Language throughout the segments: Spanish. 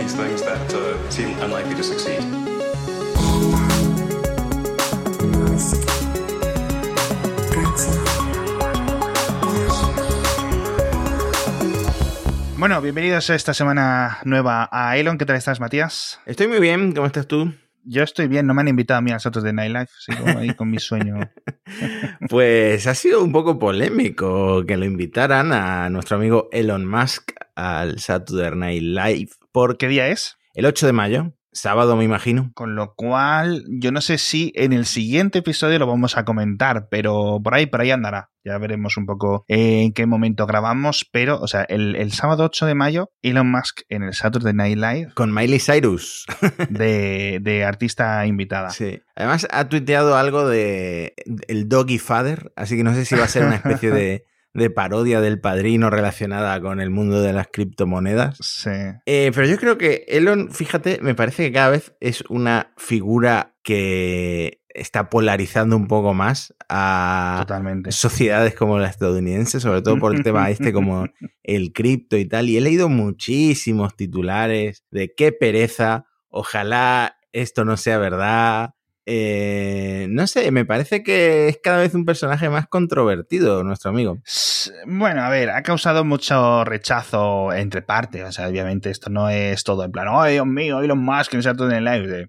these things that uh, seem unlikely to succeed. Bueno, bienvenidos a esta semana nueva a Elon. ¿Qué tal estás, Matías? Estoy muy bien, ¿cómo estás tú? Yo estoy bien, no me han invitado a mí a los de Nightlife, así como ahí con mi sueño. pues ha sido un poco polémico que lo invitaran a nuestro amigo Elon Musk al Saturday Night Live. ¿Por qué día es? El 8 de mayo. Sábado, me imagino. Con lo cual, yo no sé si en el siguiente episodio lo vamos a comentar, pero por ahí, por ahí andará. Ya veremos un poco en qué momento grabamos, pero, o sea, el, sábado 8 de mayo, Elon Musk en el Saturday Night Live. Con Miley Cyrus. de, de artista invitada. Sí. Además, ha tuiteado algo de el Doggy Father, así que no sé si va a ser una especie de de parodia del padrino relacionada con el mundo de las criptomonedas. Sí. Eh, pero yo creo que Elon, fíjate, me parece que cada vez es una figura que está polarizando un poco más a sociedades como la estadounidense, sobre todo por el tema este como el cripto y tal. Y he leído muchísimos titulares de qué pereza, ojalá esto no sea verdad, eh, no sé, me parece que es cada vez un personaje más controvertido, nuestro amigo. Bueno, a ver, ha causado mucho rechazo entre partes. O sea, obviamente esto no es todo en plan, ¡ay, Dios mío, Elon Musk, que no todo en el live!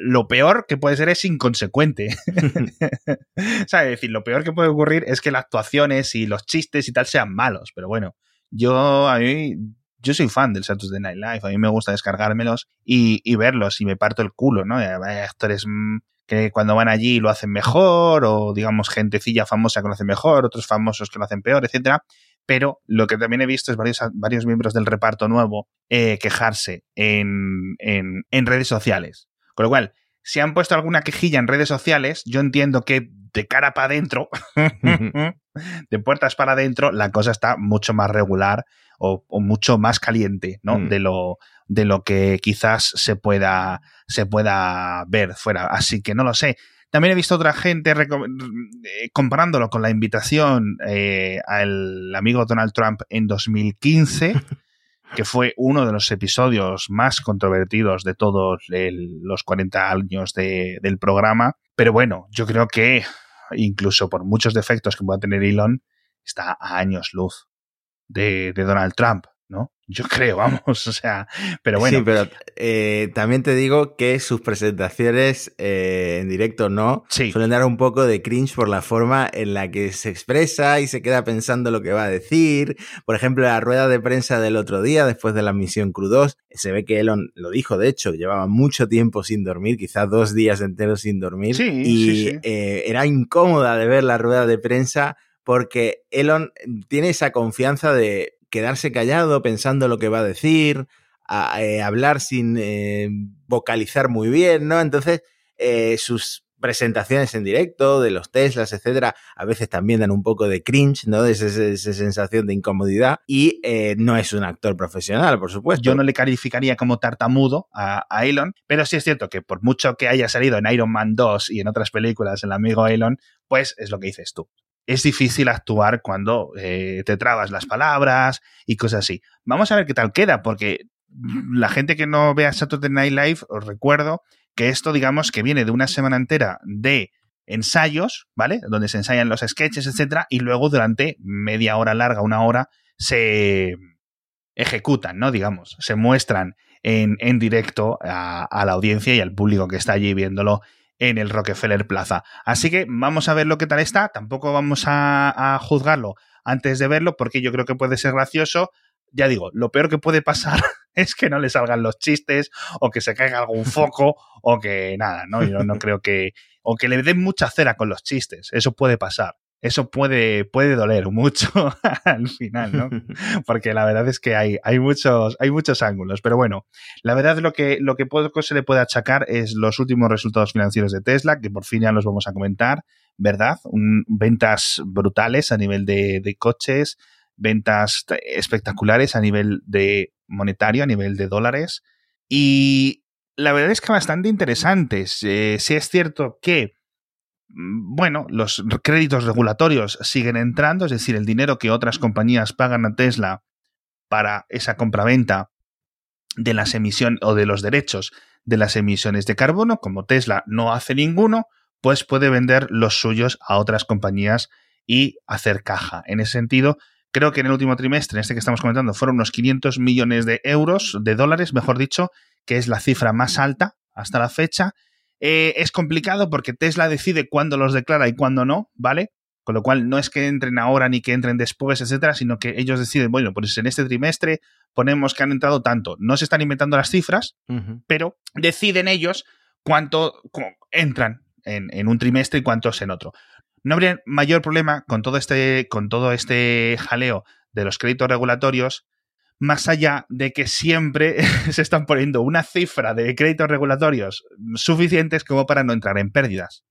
lo peor que puede ser es inconsecuente. sea, es decir, lo peor que puede ocurrir es que las actuaciones y los chistes y tal sean malos. Pero bueno, yo a mí yo soy fan del Saturday Night Live, a mí me gusta descargármelos y, verlos y me parto el culo, ¿no? Hay actores mm, que cuando van allí lo hacen mejor o digamos gentecilla famosa que lo hace mejor, otros famosos que lo hacen peor, etcétera. Pero lo que también he visto es varios, varios miembros del reparto nuevo eh, quejarse en, en, en redes sociales. Con lo cual, si han puesto alguna quejilla en redes sociales, yo entiendo que de cara para adentro, de puertas para adentro, la cosa está mucho más regular o, mucho más caliente, ¿no? Mm. De lo de lo que quizás se pueda se pueda ver fuera. Así que no lo sé. También he visto otra gente eh, comparándolo con la invitación eh, al amigo Donald Trump en 2015, que fue uno de los episodios más controvertidos de todos los 40 años del programa. Pero bueno, yo creo que incluso por muchos defectos que pueda tener Elon, está a años luz de, Donald Trump. Yo creo, vamos, o sea, pero bueno. Sí, pero eh, también te digo que sus presentaciones eh, en directo no suelen dar un poco de cringe por la forma en la que se expresa y se queda pensando lo que va a decir. Por ejemplo, la rueda de prensa del otro día, después de la misión Crew 2, se ve que Elon lo dijo, de hecho, llevaba mucho tiempo sin dormir, quizás dos días enteros sin dormir. y eh, era incómoda de ver la rueda de prensa porque Elon tiene esa confianza de quedarse callado pensando lo que va a decir, eh, hablar sin eh, vocalizar muy bien, ¿no? Entonces, eh, sus presentaciones en directo de los Teslas, etcétera, a veces también dan un poco de cringe, ¿no? De esa, sensación de incomodidad y no es un actor profesional, por supuesto. Yo no le calificaría como tartamudo a, a, Elon, pero sí es cierto que por mucho que haya salido en Iron Man 2 y en otras películas el amigo Elon, pues es lo que dices tú es difícil actuar cuando eh, te trabas las palabras y cosas así. Vamos a ver qué tal queda, porque la gente que no vea Saturday Night Live, os recuerdo que esto, digamos, que viene de una semana entera de ensayos, ¿vale? Donde se ensayan los sketches, etcétera, y luego durante media hora larga, una hora, se ejecutan, ¿no? Digamos, se muestran en, en directo a, a la audiencia y al público que está allí viéndolo en el Rockefeller Plaza. Así que vamos a ver lo que tal está. Tampoco vamos a, juzgarlo antes de verlo porque yo creo que puede ser gracioso. Ya digo, lo peor que puede pasar es que no le salgan los chistes o que se caiga algún foco o que nada, ¿no? Yo no creo que... o que le den mucha cera con los chistes. Eso puede pasar eso puede, puede doler mucho al final, ¿no? Porque la verdad es que hay, hay, muchos, hay muchos ángulos. Pero bueno, la verdad lo que, lo que poco se le puede achacar es los últimos resultados financieros de Tesla, que por fin ya los vamos a comentar, ¿verdad? ventas brutales a nivel de, de coches, ventas espectaculares a nivel de monetario, a nivel de dólares. Y la verdad es que bastante interesantes. Eh, si es cierto que bueno, los créditos regulatorios siguen entrando, es decir, el dinero que otras compañías pagan a Tesla para esa compraventa de las emisiones o de los derechos de las emisiones de carbono, como Tesla no hace ninguno, pues puede vender los suyos a otras compañías y hacer caja. En ese sentido, creo que en el último trimestre, en este que estamos comentando, fueron unos 500 millones de euros, de dólares, mejor dicho, que es la cifra más alta hasta la fecha. Eh, es complicado porque Tesla decide cuándo los declara y cuándo no, ¿vale? Con lo cual no es que entren ahora ni que entren después, etcétera, sino que ellos deciden, bueno, pues en este trimestre ponemos que han entrado tanto. No se están inventando las cifras, pero deciden ellos cuánto entran en, en, un trimestre y cuántos en otro. No habría mayor problema con todo este, con todo este jaleo de los créditos regulatorios, más allá de que siempre se están poniendo una cifra de créditos regulatorios suficientes como para no entrar en pérdidas.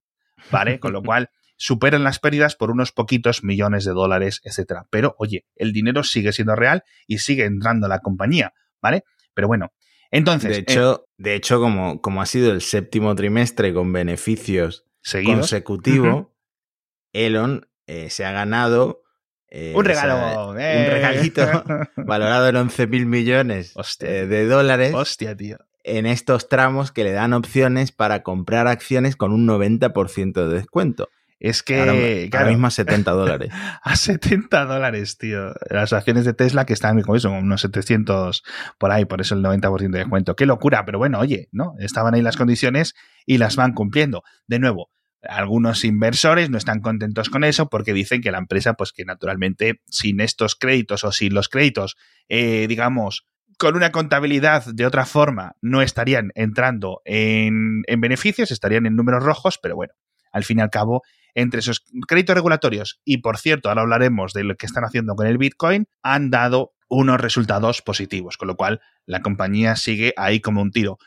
¿Vale? Con lo cual superan las pérdidas por unos poquitos millones de dólares, etcétera. Pero, oye, el dinero sigue siendo real y sigue entrando a la compañía, ¿vale? Pero bueno, entonces. De hecho, eh, de hecho como, como ha sido el séptimo trimestre con beneficios consecutivos, Elon eh, se ha ganado. Eh, un regalo. un regalito valorado en 11 mil millones de dólares. Hostia, tío. En estos tramos que le dan opciones para comprar acciones con un 90% de descuento. Es que. Ahora, mismo a 70 dólares. a 70 dólares, tío. Las acciones de Tesla que están como eso, unos 700 por ahí, por eso el 90% de descuento. Qué locura, pero bueno, oye, ¿no? Estaban ahí las condiciones y las van cumpliendo. De nuevo, algunos inversores no están contentos con eso porque dicen que la empresa, pues que naturalmente sin estos créditos o sin los créditos, eh, digamos, con una contabilidad de otra forma, no estarían entrando en, en beneficios, estarían en números rojos, pero bueno, al fin y al cabo entre esos créditos regulatorios y, por cierto, ahora hablaremos de lo que están haciendo con el Bitcoin, han dado unos resultados positivos, con lo cual la compañía sigue ahí como un tiro.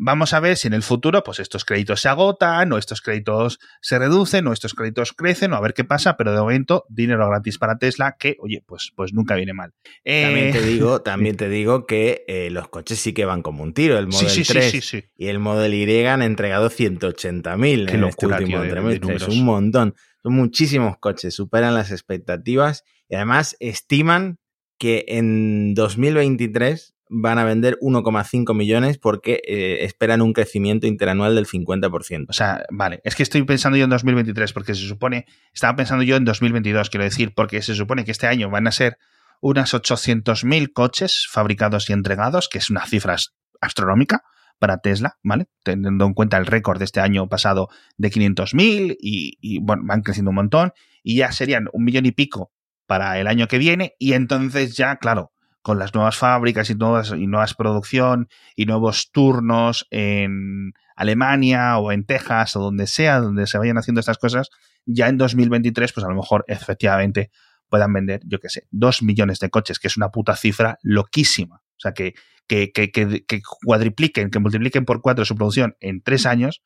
Vamos a ver si en el futuro, pues estos créditos se agotan, o estos créditos se reducen, o estos créditos crecen, o a ver qué pasa, pero de momento, dinero gratis para Tesla, que, oye, pues, pues nunca viene mal. también te eh, digo, también te digo que eh, los coches sí que van como un tiro. El Model 3 y el Model Y han entregado 180.000 en este último trimestre. Es un montón. Son muchísimos coches, superan las expectativas y además estiman que en 2023 van a vender 1,5 millones porque eh, esperan un crecimiento interanual del 50%. O sea, vale, es que estoy pensando yo en 2023 porque se supone, estaba pensando yo en 2022, quiero decir, porque se supone que este año van a ser unas 800.000 coches fabricados y entregados, que es una cifra astronómica para Tesla, ¿vale? Teniendo en cuenta el récord de este año pasado de 500.000 y, y, bueno, van creciendo un montón y ya serían un millón y pico para el año que viene y entonces ya, claro, con las nuevas fábricas y nuevas, y nuevas producción y nuevos turnos en Alemania o en Texas o donde sea, donde se vayan haciendo estas cosas, ya en 2023, pues a lo mejor efectivamente puedan vender, yo qué sé, dos millones de coches, que es una puta cifra loquísima. O sea, que, que, que, que cuadripliquen, que multipliquen por cuatro su producción en tres años,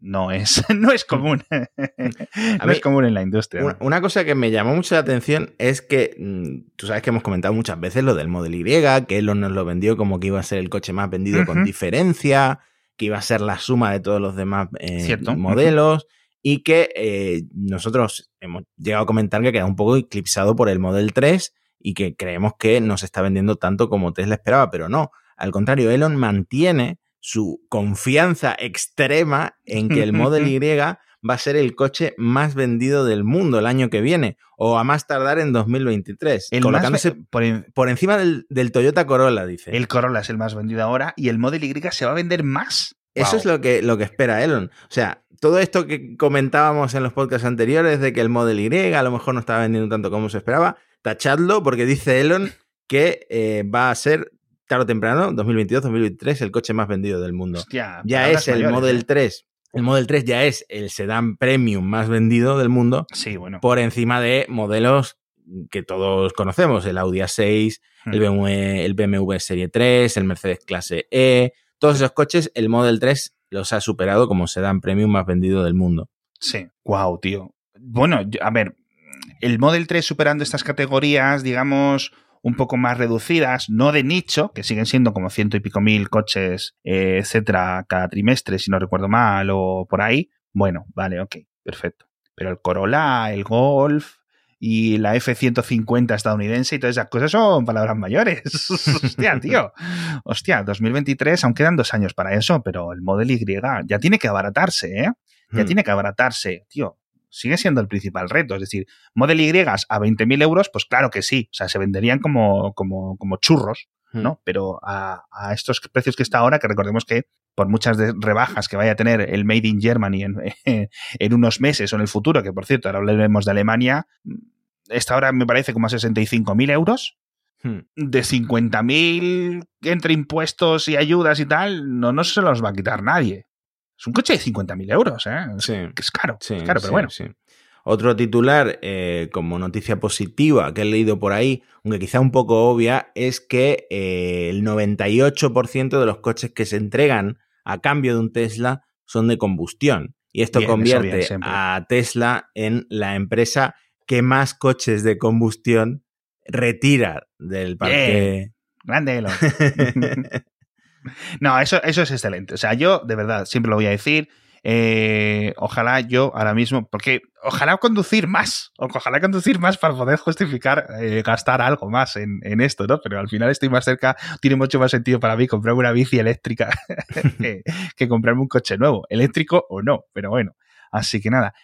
no es, no es común. no es común en la industria. Una, cosa que me llamó mucho la atención es que mm, tú sabes que hemos comentado muchas veces lo del Model Y, que Elon nos lo vendió como que iba a ser el coche más vendido con diferencia, que iba a ser la suma de todos los demás eh, modelos. Y que eh, nosotros hemos llegado a comentar que queda un poco eclipsado por el Model 3 y que creemos que no se está vendiendo tanto como Tesla esperaba, pero no. Al contrario, Elon mantiene su confianza extrema en que el Model Y va a ser el coche más vendido del mundo el año que viene, o a más tardar en 2023, colocándose por, encima del, Toyota Corolla, dice. El Corolla es el más vendido ahora y el Model Y se va a vender más. Eso es lo que, lo que espera Elon. O sea, todo esto que comentábamos en los podcasts anteriores de que el Model Y a lo mejor no estaba vendiendo tanto como se esperaba, tachadlo porque dice Elon que eh, va a ser tarde o temprano, 2022-2023, el coche más vendido del mundo. ya es el Model 3. ¿eh? El Model 3 ya es el sedán premium más vendido del mundo. Sí, bueno. Por encima de modelos que todos conocemos, el Audi A6, el, hmm. BMW, el BMW Serie 3, el Mercedes Clase E. Todos esos coches, el Model 3 los ha superado como sedán premium más vendido del mundo. Sí, wow, tío. Bueno, a ver, el Model 3 superando estas categorías, digamos, un poco más reducidas, no de nicho, que siguen siendo como ciento y pico mil coches, eh, etcétera, cada trimestre, si no recuerdo mal, o por ahí. Bueno, vale, ok, perfecto. Pero el Corolla, el Golf y la F-150 estadounidense y todas esas cosas son palabras mayores. Hostia, tío. Hostia, 2023, aún quedan dos años para eso, pero el Model Y ya tiene que abaratarse, ¿eh? Ya hmm. tiene que abaratarse, tío. Sigue siendo el principal reto. Es decir, Model Y a 20.000 euros, pues claro que sí. O sea, se venderían como, como, como churros, hmm. ¿no? Pero a, a, estos precios que está ahora, que recordemos que por muchas rebajas que vaya a tener el Made in Germany en, en, unos meses o en el futuro, que por cierto, ahora hablaremos de Alemania, esta ahora me parece como a 65.000 euros. Hmm. De 50.000 entre impuestos y ayudas y tal, no, no se los va a quitar nadie. Es un coche de 50.000 euros, ¿eh? Sí. Es caro, sí, caro, pero bueno. Otro titular, eh, como noticia positiva que he leído por ahí, aunque quizá un poco obvia, es que eh, el 98% de los coches que se entregan a cambio de un Tesla son de combustión. Y esto convierte a Tesla en la empresa que más coches de combustión retira del parque. Grande, no, eso, eso es excelente. O sea, yo, de verdad, siempre lo voy a decir. Eh, ojalá yo ahora mismo, porque ojalá conducir más, ojalá conducir más para poder justificar eh, gastar algo más en, esto, ¿no? Pero al final estoy más cerca, tiene mucho más sentido para mí comprarme una bici eléctrica que, comprarme un coche nuevo, eléctrico o no, pero bueno. Así que nada,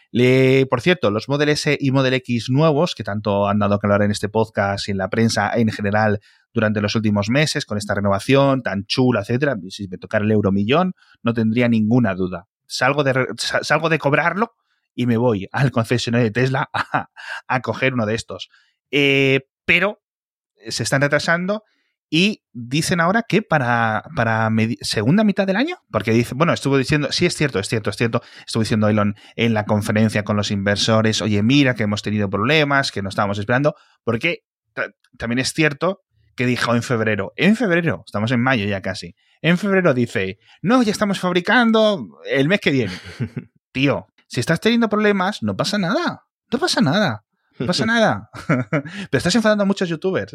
por cierto, los Model S y Model X nuevos, que tanto han dado que hablar en este podcast y en la prensa en general durante los últimos meses, con esta renovación tan chula, etcétera, si me tocara el euromillón, no tendría ninguna duda salgo de, salgo de cobrarlo y me voy al concesionario de Tesla a, coger uno de estos. Eh, pero se están retrasando y dicen ahora que para, para segunda mitad del año, porque dice, bueno, estuvo diciendo, sí es cierto, es cierto, es cierto, estuvo diciendo Elon en la conferencia con los inversores, oye, mira que hemos tenido problemas, que no estábamos esperando, porque también es cierto que dijo en febrero, en febrero, estamos en mayo ya casi, en febrero dice, no, ya estamos fabricando el mes que viene. Tío, si estás teniendo problemas, no pasa nada. No pasa nada. No pasa nada. Pero estás enfadando a muchos youtubers.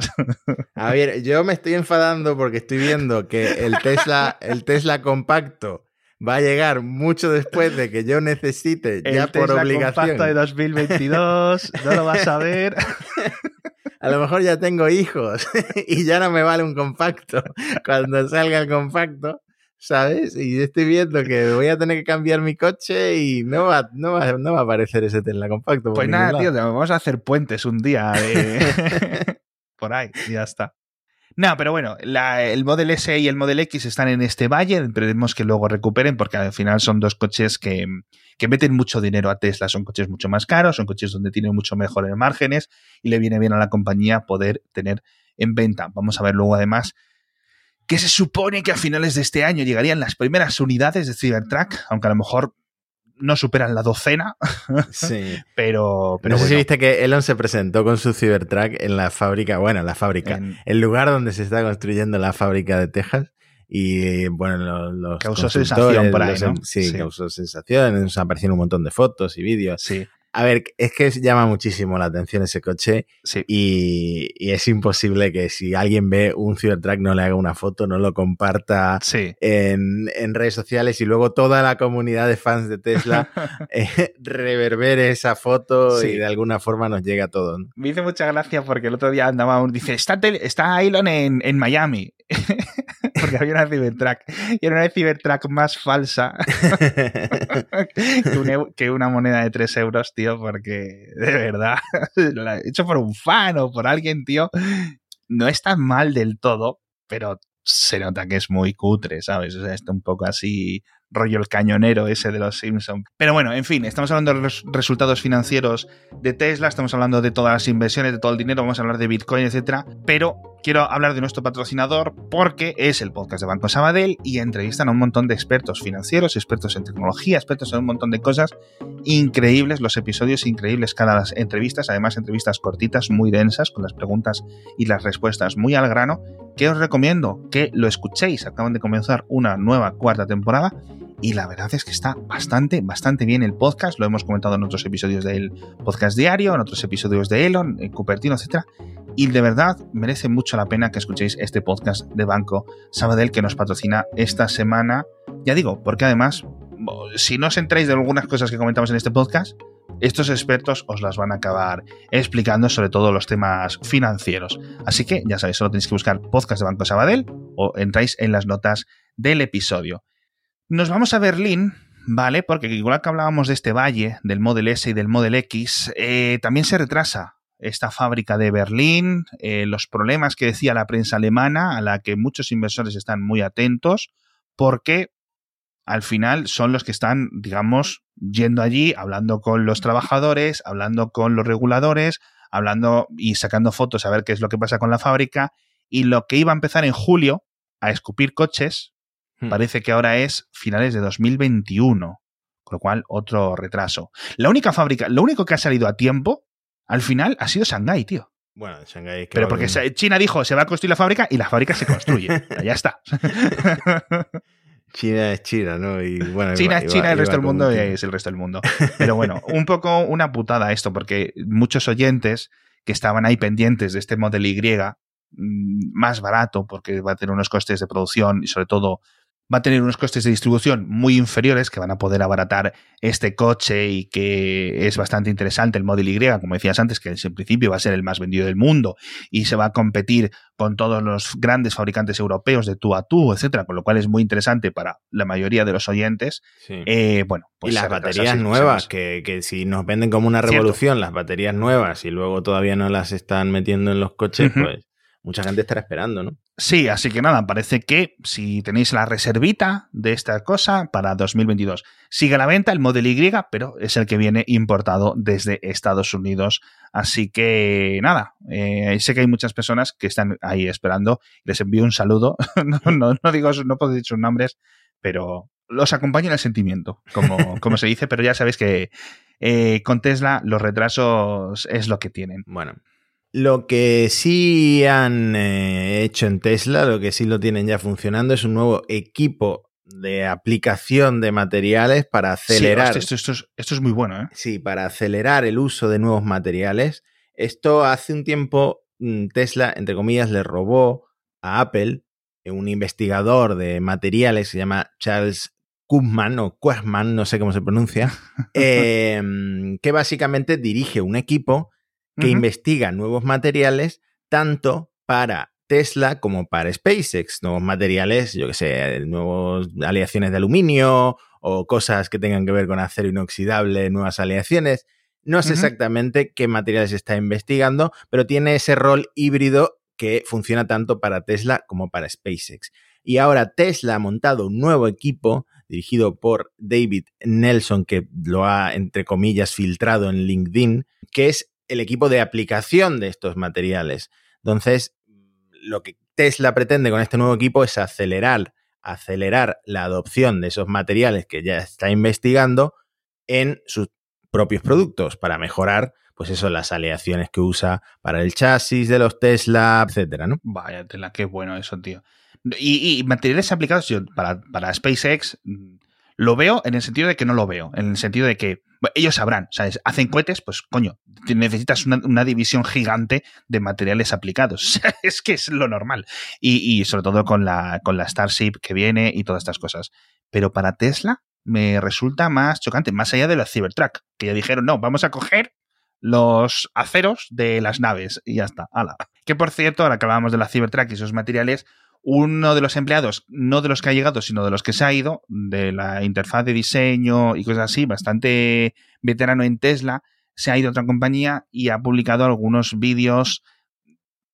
A ver, yo me estoy enfadando porque estoy viendo que el Tesla, el Tesla compacto va a llegar mucho después de que yo necesite, ya por Tesla obligación. compacto de 2022, no lo vas a ver. a lo mejor ya tengo hijos y ya no me vale un compacto. Cuando salga el compacto, ¿sabes? Y estoy viendo que voy a tener que cambiar mi coche y no va, no va, no va a aparecer ese Tesla compacto. Pues nada, tío, vamos a hacer puentes un día por ahí y ya está. No, pero bueno, el Model S y el Model X están en este valle, esperemos que luego recuperen porque al final son dos coches que, que meten mucho dinero a Tesla, son coches mucho más caros, son coches donde tienen mucho mejores márgenes y le viene bien a la compañía poder tener en venta. Vamos a ver luego además que se supone que a finales de este año llegarían las primeras unidades de Cybertruck, aunque a lo mejor no superan la docena. Sí. pero, pero no sé si viste que Elon se presentó con su Cybertruck en la fábrica, bueno, la fábrica, el lugar donde se está construyendo la fábrica de Texas. Y bueno, los, causó sensación por ahí, ¿no? sí, sí, causó sensación. Nos aparecieron un montón de fotos y vídeos. Sí. A ver, es que llama muchísimo la atención ese coche y, es imposible que si alguien ve un Cybertruck no le haga una foto, no lo comparta en, redes sociales y luego toda la comunidad de fans de Tesla eh, reverbere esa foto y de alguna forma nos llega a todos. Me hizo mucha gracia porque el otro día andaba, dice, está, está Elon en, en Miami. porque había una Cybertruck y era una Cybertruck más falsa que, una moneda de 3 euros, tío, porque de verdad, hecho por un fan o por alguien, tío, no es tan mal del todo, pero se nota que es muy cutre, ¿sabes? O sea, está un poco así rollo el cañonero ese de los Simpsons. Pero bueno, en fin, estamos hablando de los resultados financieros de Tesla, estamos hablando de todas las inversiones, de todo el dinero, vamos a hablar de Bitcoin, etcétera, pero quiero hablar de nuestro patrocinador porque es el podcast de Banco Sabadell y entrevistan a un montón de expertos financieros, expertos en tecnología, expertos en un montón de cosas increíbles, los episodios increíbles cada las entrevistas, además entrevistas cortitas, muy densas, con las preguntas y las respuestas muy al grano, que os recomiendo que lo escuchéis. Acaban de comenzar una nueva cuarta temporada y la verdad es que está bastante, bastante bien el podcast. Lo hemos comentado en otros episodios del podcast diario, en otros episodios de Elon, en Cupertino, etc. Y de verdad merece mucho la pena que escuchéis este podcast de Banco Sabadell que nos patrocina esta semana. Ya digo, porque además, si no os entráis de algunas cosas que comentamos en este podcast, estos expertos os las van a acabar explicando sobre todo los temas financieros. Así que ya sabéis, solo tenéis que buscar podcast de Banco Sabadell o entráis en las notas del episodio. Nos vamos a Berlín, ¿vale? Porque igual que hablábamos de este valle, del Model S y del Model X, eh, también se retrasa esta fábrica de Berlín, eh, los problemas que decía la prensa alemana, a la que muchos inversores están muy atentos, porque al final son los que están, digamos, yendo allí, hablando con los trabajadores, hablando con los reguladores, hablando y sacando fotos a ver qué es lo que pasa con la fábrica. Y lo que iba a empezar en julio a escupir coches, hmm. parece que ahora es finales de 2021. Con lo cual, otro retraso. La única fábrica, lo único que ha salido a tiempo, al final, ha sido Shanghái, tío. Bueno, Shanghái. Pero porque China dijo, se va a construir la fábrica y la fábrica se construye. ya está. China es China, ¿no? Y bueno, China es China, el resto del mundo es el resto del mundo. Pero bueno, un poco una putada esto, porque muchos oyentes que estaban ahí pendientes de este Model Y mm, más barato, porque va a tener unos costes de producción y sobre todo va a tener unos costes de distribución muy inferiores que van a poder abaratar este coche y que es bastante interesante el Model Y, como decías antes, que en principio va a ser el más vendido del mundo y se va a competir con todos los grandes fabricantes europeos de tú a tú, etcétera, con lo cual es muy interesante para la mayoría de los oyentes. Eh, bueno, pues y las baterías nuevas, que, que, si nos venden como una revolución las baterías nuevas y luego todavía no las están metiendo en los coches, pues mucha gente estará esperando, ¿no? Sí, así que nada, parece que si tenéis la reservita de esta cosa para 2022, sigue a la venta el Model Y, pero es el que viene importado desde Estados Unidos. Así que nada, eh, sé que hay muchas personas que están ahí esperando. Les envío un saludo. no, no, digo, no puedo decir sus nombres, pero los acompaño en el sentimiento, como, como se dice, pero ya sabéis que eh, con Tesla los retrasos es lo que tienen. Bueno, lo que sí han eh, hecho en Tesla, lo que sí lo tienen ya funcionando, es un nuevo equipo de aplicación de materiales para acelerar. esto, es, muy bueno, ¿eh? Sí, para acelerar el uso de nuevos materiales. Esto hace un tiempo mm, Tesla, entre comillas, le robó a Apple eh, un investigador de materiales, se llama Charles Kuhman o Kuhman, no sé cómo se pronuncia, em, que básicamente dirige un equipo que investiga nuevos materiales tanto para Tesla como para SpaceX, nuevos materiales, yo que sé, nuevas aleaciones de aluminio o cosas que tengan que ver con acero inoxidable, nuevas aleaciones. No sé exactamente qué materiales está investigando, pero tiene ese rol híbrido que funciona tanto para Tesla como para SpaceX. Y ahora Tesla ha montado un nuevo equipo dirigido por David Nelson, que lo ha, entre comillas, filtrado en LinkedIn, que es el equipo de aplicación de estos materiales. Entonces, lo que Tesla pretende con este nuevo equipo es acelerar, acelerar la adopción de esos materiales que ya está investigando en sus propios productos para mejorar, pues eso, las aleaciones que usa para el chasis de los Tesla, etcétera, ¿no? Vaya tela, qué bueno eso, tío. Y, materiales aplicados para, para SpaceX lo veo en el sentido de que no lo veo, en el sentido de que ellos sabrán, ¿sabes? Hacen cohetes, pues coño, necesitas una, división gigante de materiales aplicados. es que es lo normal. Y, sobre todo con la, con la Starship que viene y todas estas cosas. Pero para Tesla me resulta más chocante, más allá de la Cybertruck, que ya dijeron, no, vamos a coger los aceros de las naves y ya está. Ala. Que por cierto, ahora que hablábamos de la Cybertruck y esos materiales, uno de los empleados, no de los que ha llegado, sino de los que se ha ido, de la interfaz de diseño y cosas así, bastante veterano en Tesla, se ha ido a otra compañía y ha publicado algunos vídeos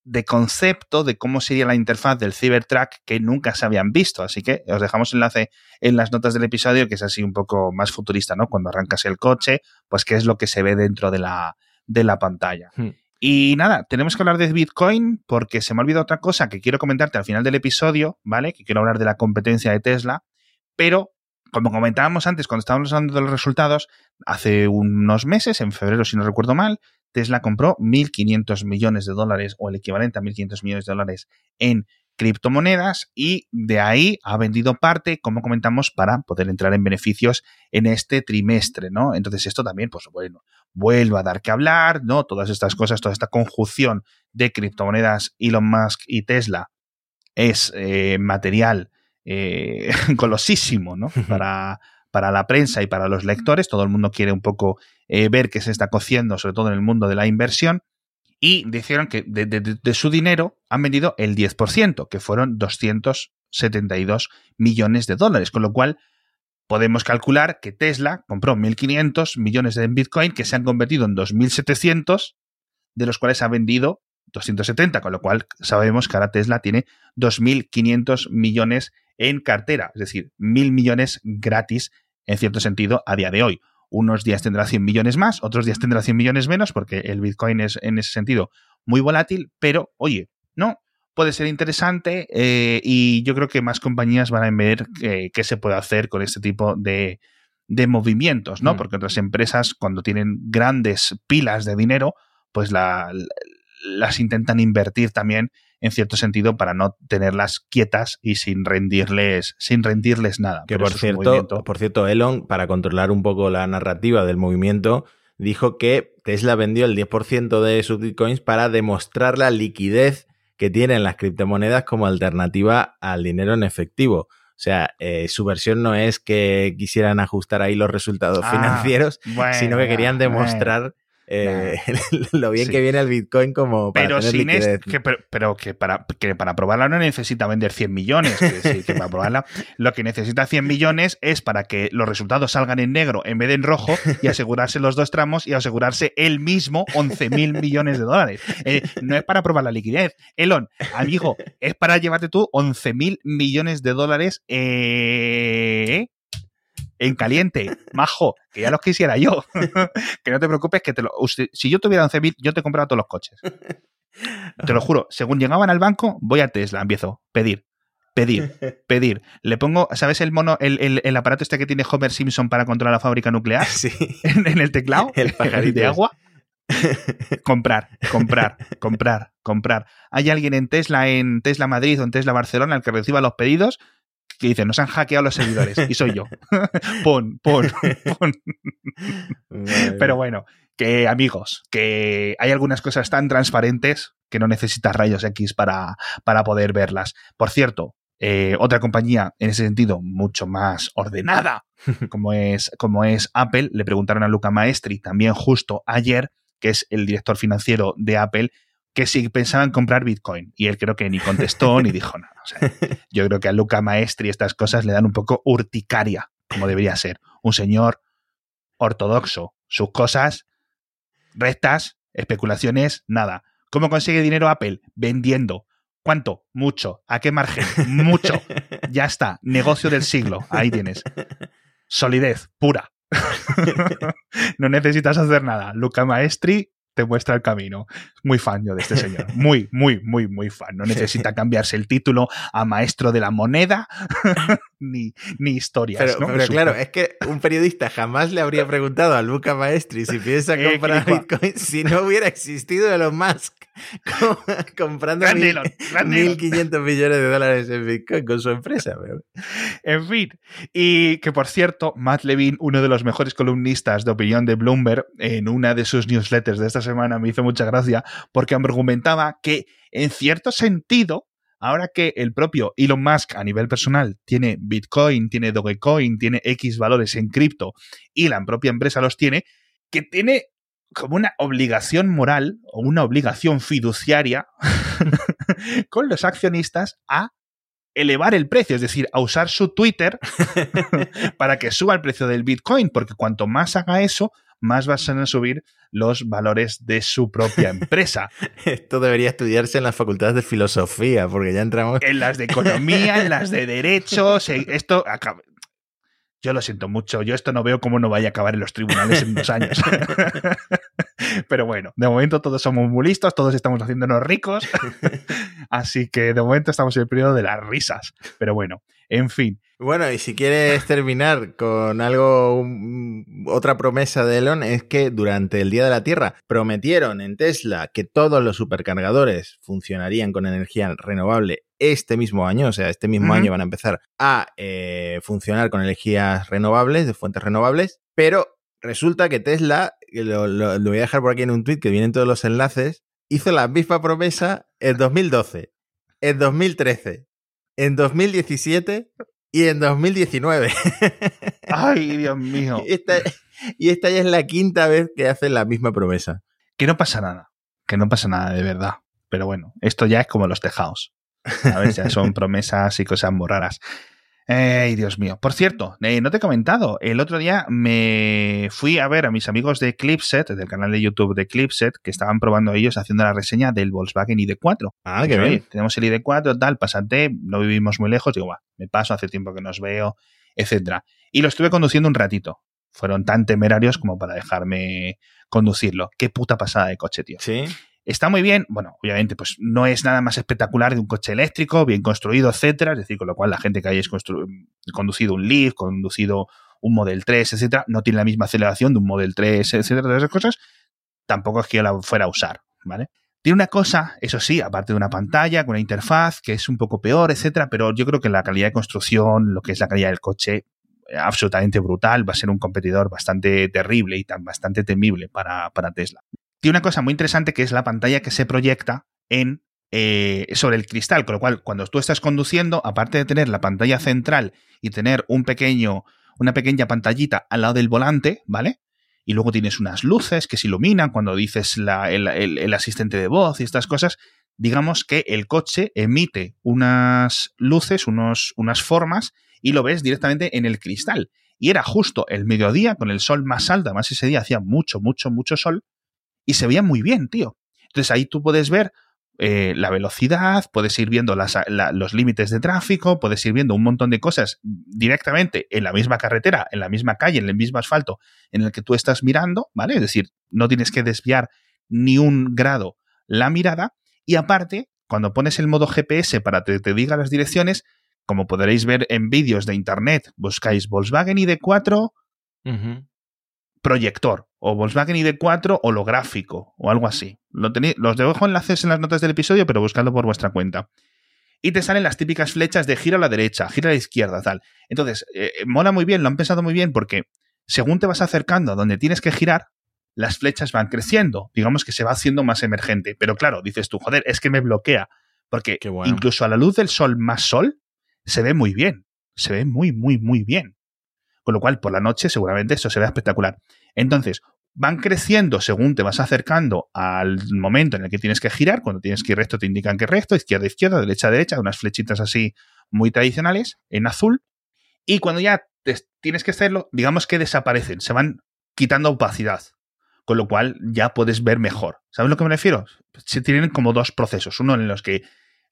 de concepto de cómo sería la interfaz del Cybertruck que nunca se habían visto. Así que os dejamos enlace en las notas del episodio, que es así un poco más futurista, ¿no? Cuando arrancas el coche, pues qué es lo que se ve dentro de la, de la pantalla. Hmm. Y nada, tenemos que hablar de Bitcoin porque se me ha olvidado otra cosa que quiero comentarte al final del episodio, ¿vale? Que quiero hablar de la competencia de Tesla, pero como comentábamos antes cuando estábamos hablando de los resultados, hace unos meses, en febrero si no recuerdo mal, Tesla compró 1.500 millones de dólares o el equivalente a 1.500 millones de dólares en criptomonedas y de ahí ha vendido parte, como comentamos, para poder entrar en beneficios en este trimestre, ¿no? Entonces esto también, pues bueno, vuelve a dar que hablar, ¿no? Todas estas cosas, toda esta conjunción de criptomonedas, Elon Musk y Tesla es eh, material eh, golosísimo, ¿no? Para, para la prensa y para los lectores. Todo el mundo quiere un poco eh, ver qué se está cociendo, sobre todo en el mundo de la inversión. Y dijeron que de, su dinero han vendido el 10%, que fueron 272 millones de dólares, con lo cual podemos calcular que Tesla compró 1.500 millones de Bitcoin que se han convertido en 2.700, de los cuales ha vendido 270, con lo cual sabemos que ahora Tesla tiene 2.500 millones en cartera, es decir, 1.000 millones gratis en cierto sentido a día de hoy. Unos días tendrá 100 millones más, otros días tendrá 100 millones menos, porque el Bitcoin es en ese sentido muy volátil, pero oye, no, puede ser interesante eh, y yo creo que más compañías van a ver qué se puede hacer con este tipo de, movimientos, ¿no? Mm. Porque otras empresas, cuando tienen grandes pilas de dinero, pues las intentan invertir también en cierto sentido para no tenerlas quietas y sin rendirles, sin rendirles nada. Que por cierto, por cierto, Elon, para controlar un poco la narrativa del movimiento, dijo que Tesla vendió el 10% de sus bitcoins para demostrar la liquidez que tienen las criptomonedas como alternativa al dinero en efectivo. O sea, eh, su versión no es que quisieran ajustar ahí los resultados ah, financieros, sino que querían demostrar eh, lo bien que viene el Bitcoin como para pero tener que, pero, que para que para probarla no necesita vender 100 millones que, para probarla lo que necesita 100 millones es para que los resultados salgan en negro en vez de en rojo y asegurarse los dos tramos y asegurarse él mismo 11 mil millones de dólares. Eh, no es para probar la liquidez. Elon amigo es para llevarte tú 11 mil millones de dólares eh, en caliente, majo, que ya los quisiera yo. que no te preocupes, que te lo, si yo tuviera 11.000, yo te compraba todos los coches. Te lo juro, según llegaban al banco, voy a Tesla, empiezo, pedir, pedir, pedir. Le pongo, ¿sabes el mono, el, el, aparato este que tiene Homer Simpson para controlar la fábrica nuclear? Sí. En, el teclado, el pajarito de agua. comprar, comprar, comprar, comprar. ¿Hay alguien en Tesla, en Tesla Madrid o en Tesla Barcelona, el que reciba los pedidos? Que dice, nos han hackeado los servidores y soy yo. pon, pon, pon. Pero bueno, que amigos, que hay algunas cosas tan transparentes que no necesitas rayos X para, para poder verlas. Por cierto, eh, otra compañía en ese sentido mucho más ordenada, como es, como es Apple, le preguntaron a Luca Maestri también justo ayer, que es el director financiero de Apple, que si pensaban comprar Bitcoin. Y él creo que ni contestó ni dijo nada. yo creo que a Luca Maestri estas cosas le dan un poco urticaria, como debería ser. Un señor ortodoxo. Sus cosas rectas, especulaciones, nada. ¿Cómo consigue dinero Apple? Vendiendo. ¿Cuánto? Mucho. ¿A qué margen? Mucho. Ya está. Negocio del siglo. Ahí tienes. Solidez pura. no necesitas hacer nada. Luca Maestri te muestra el camino. Muy fan yo de este señor. Muy, muy, muy, muy fan. No necesita cambiarse el título a maestro de la moneda ni, ni historias. Pero, claro, es que un periodista jamás le habría preguntado a Luca Maestri si piensa comprar Bitcoin si no hubiera existido Elon Musk comprando 1.500 millones de dólares en Bitcoin con su empresa. En fin, y que por cierto, Matt Levine, uno de los mejores columnistas de opinión de Bloomberg, en una de sus newsletters de esta semana me hizo mucha gracia porque argumentaba que en cierto sentido, ahora que el propio Elon Musk a nivel personal tiene Bitcoin, tiene Dogecoin, tiene X valores en cripto y la propia empresa los tiene, que tiene como una obligación moral o una obligación fiduciaria con los accionistas a elevar el precio, es decir, a usar su Twitter para que suba el precio del Bitcoin, porque cuanto más haga eso, más van a subir los valores de su propia empresa. Esto debería estudiarse en las facultades de filosofía, porque ya entramos... En las de economía, en las de derechos, esto yo lo siento mucho, yo esto no veo cómo no vaya a acabar en los tribunales en unos años. Pero bueno, de momento todos somos muy listos, todos estamos haciéndonos ricos, así que de momento estamos en el periodo de las risas. Pero bueno, en fin. Bueno, y si quieres terminar con algo, otra promesa de Elon es que durante el Día de la Tierra prometieron en Tesla que todos los supercargadores funcionarían con energía renovable este mismo año, o sea, este mismo año van a empezar a eh, funcionar con energías renovables, de fuentes renovables, pero resulta que Tesla, lo, lo, voy a dejar por aquí en un tweet que vienen todos los enlaces, hizo la misma promesa en 2012, en 2013, en 2017 y en 2019. Ay, Dios mío. Y esta, y esta ya es la quinta vez que hacen la misma promesa. Que no pasa nada. Que no pasa nada, de verdad. Pero bueno, esto ya es como los tejados. A ver, ya son promesas y cosas muy raras. Ay, Dios mío. Por cierto, eh, no te he comentado, el otro día me fui a ver a mis amigos de Clipset, del canal de YouTube de Clipset, que estaban probando ellos haciendo la reseña del Volkswagen ID4. Ah, qué bien. Tenemos el ID4, tal, pasate, no vivimos muy lejos, digo, va, me paso, hace tiempo que nos veo, etcétera. Y lo estuve conduciendo un ratito. Fueron tan temerarios como para dejarme conducirlo. Qué puta pasada de coche, tío. Sí. Está muy bien, bueno, obviamente, pues no es nada más espectacular de un coche eléctrico, bien construido, etcétera. Es decir, con lo cual la gente que haya conducido un Leaf, conducido un Model 3, etcétera, no tiene la misma aceleración de un Model 3, etcétera, todas esas cosas. Tampoco es que yo la fuera a usar, ¿vale? Tiene una cosa, eso sí, aparte de una pantalla, con una interfaz, que es un poco peor, etcétera, pero yo creo que la calidad de construcción, lo que es la calidad del coche, absolutamente brutal, va a ser un competidor bastante terrible y tan bastante temible para, para Tesla tiene una cosa muy interesante que es la pantalla que se proyecta en, eh, sobre el cristal, con lo cual cuando tú estás conduciendo, aparte de tener la pantalla central y tener un pequeño, una pequeña pantallita al lado del volante, ¿vale? Y luego tienes unas luces que se iluminan cuando dices el, asistente de voz y estas cosas. Digamos que el coche emite unas luces, unos, unas formas, y lo ves directamente en el cristal. Y era justo el mediodía, con el sol más alto, además ese día hacía mucho, mucho, mucho sol, y se veía muy bien, tío. Entonces ahí tú puedes ver eh, la velocidad, puedes ir viendo los límites de tráfico, puedes ir viendo un montón de cosas directamente en la misma carretera, en la misma calle, en el mismo asfalto en el que tú estás mirando, ¿vale? Es decir, no tienes que desviar ni un grado la mirada. Y aparte, cuando pones el modo GPS para que te diga las direcciones, como podréis ver en vídeos de internet, buscáis Volkswagen ID4 proyector o Volkswagen ID4 holográfico o algo así. Lo los dejo enlaces en las notas del episodio, pero buscadlo por vuestra cuenta. Y te salen las típicas flechas de gira a la derecha, gira a la izquierda, tal. Entonces, eh, eh, mola muy bien, lo han pensado muy bien porque según te vas acercando a donde tienes que girar, las flechas van creciendo. Digamos que se va haciendo más emergente. Pero claro, dices tú, joder, es que me bloquea. Porque incluso a la luz del sol más sol, se ve muy bien. Se ve muy, muy, muy bien. Con lo cual, por la noche seguramente eso se ve espectacular. Entonces, van creciendo según te vas acercando al momento en el que tienes que girar. Cuando tienes que ir recto, te indican que recto, izquierda, izquierda, derecha, derecha, unas flechitas así muy tradicionales en azul. Y cuando ya tienes que hacerlo, digamos que desaparecen, se van quitando opacidad. Con lo cual ya puedes ver mejor. ¿Sabes a lo que me refiero? Se tienen como dos procesos. Uno en los que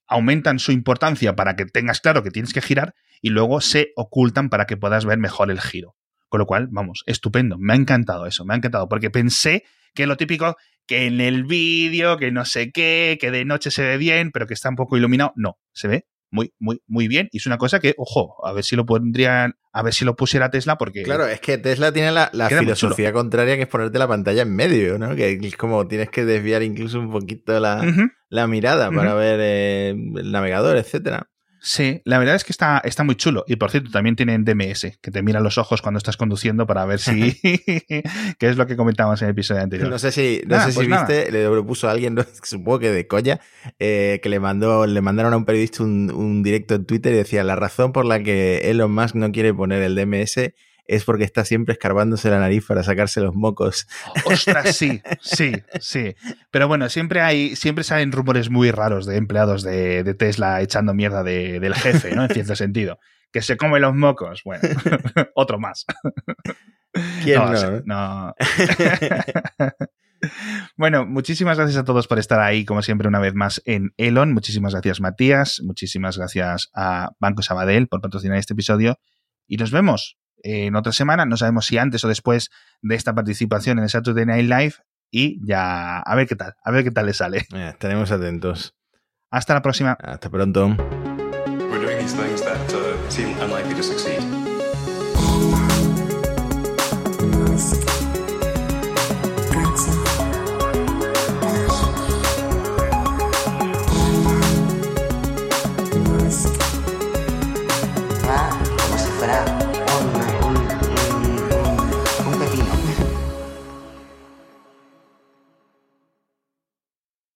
aumentan su importancia para que tengas claro que tienes que girar y luego se ocultan para que puedas ver mejor el giro. Con lo cual, vamos, estupendo. Me ha encantado eso, me ha encantado, porque pensé que lo típico, que en el vídeo, que no sé qué, que de noche se ve bien, pero que está un poco iluminado, no, se ve muy, muy, muy bien. Y es una cosa que, ojo, a ver si lo pondrían, a ver si lo pusiera Tesla, porque. Claro, es que Tesla tiene la, filosofía contraria que es ponerte la pantalla en medio, ¿no? Que es como tienes que desviar incluso un poquito la, mirada para ver eh, el navegador, etcétera. Sí, la verdad es que está, está muy chulo. Y por cierto, también tienen DMS, que te mira los ojos cuando estás conduciendo para ver si. qué es lo que comentábamos en el episodio anterior. No sé si, no sé si pues viste, le propuso a alguien, supongo que de colla, eh, que le mandó, le mandaron a un periodista un, un directo en Twitter y decía la razón por la que Elon Musk no quiere poner el DMS es porque está siempre escarbándose la nariz para sacarse los mocos. Ostras, sí, sí, sí. Pero bueno, siempre hay, siempre salen rumores muy raros de empleados de, Tesla echando mierda del jefe, ¿no? En cierto sentido. Que se come los mocos. Bueno, otro más. ¿Quién no? no. Bueno, muchísimas gracias a todos por estar ahí, como siempre, una vez más en Elon. Muchísimas gracias, Matías. Muchísimas gracias a Banco Sabadell por patrocinar este episodio. Y nos vemos en otra semana. No sabemos si antes o después de esta participación en el Saturday Night Live. Y ya, a ver qué tal, a ver qué tal le sale. estaremos atentos. Hasta la próxima. Hasta pronto. We're doing these things that uh, seem unlikely to succeed.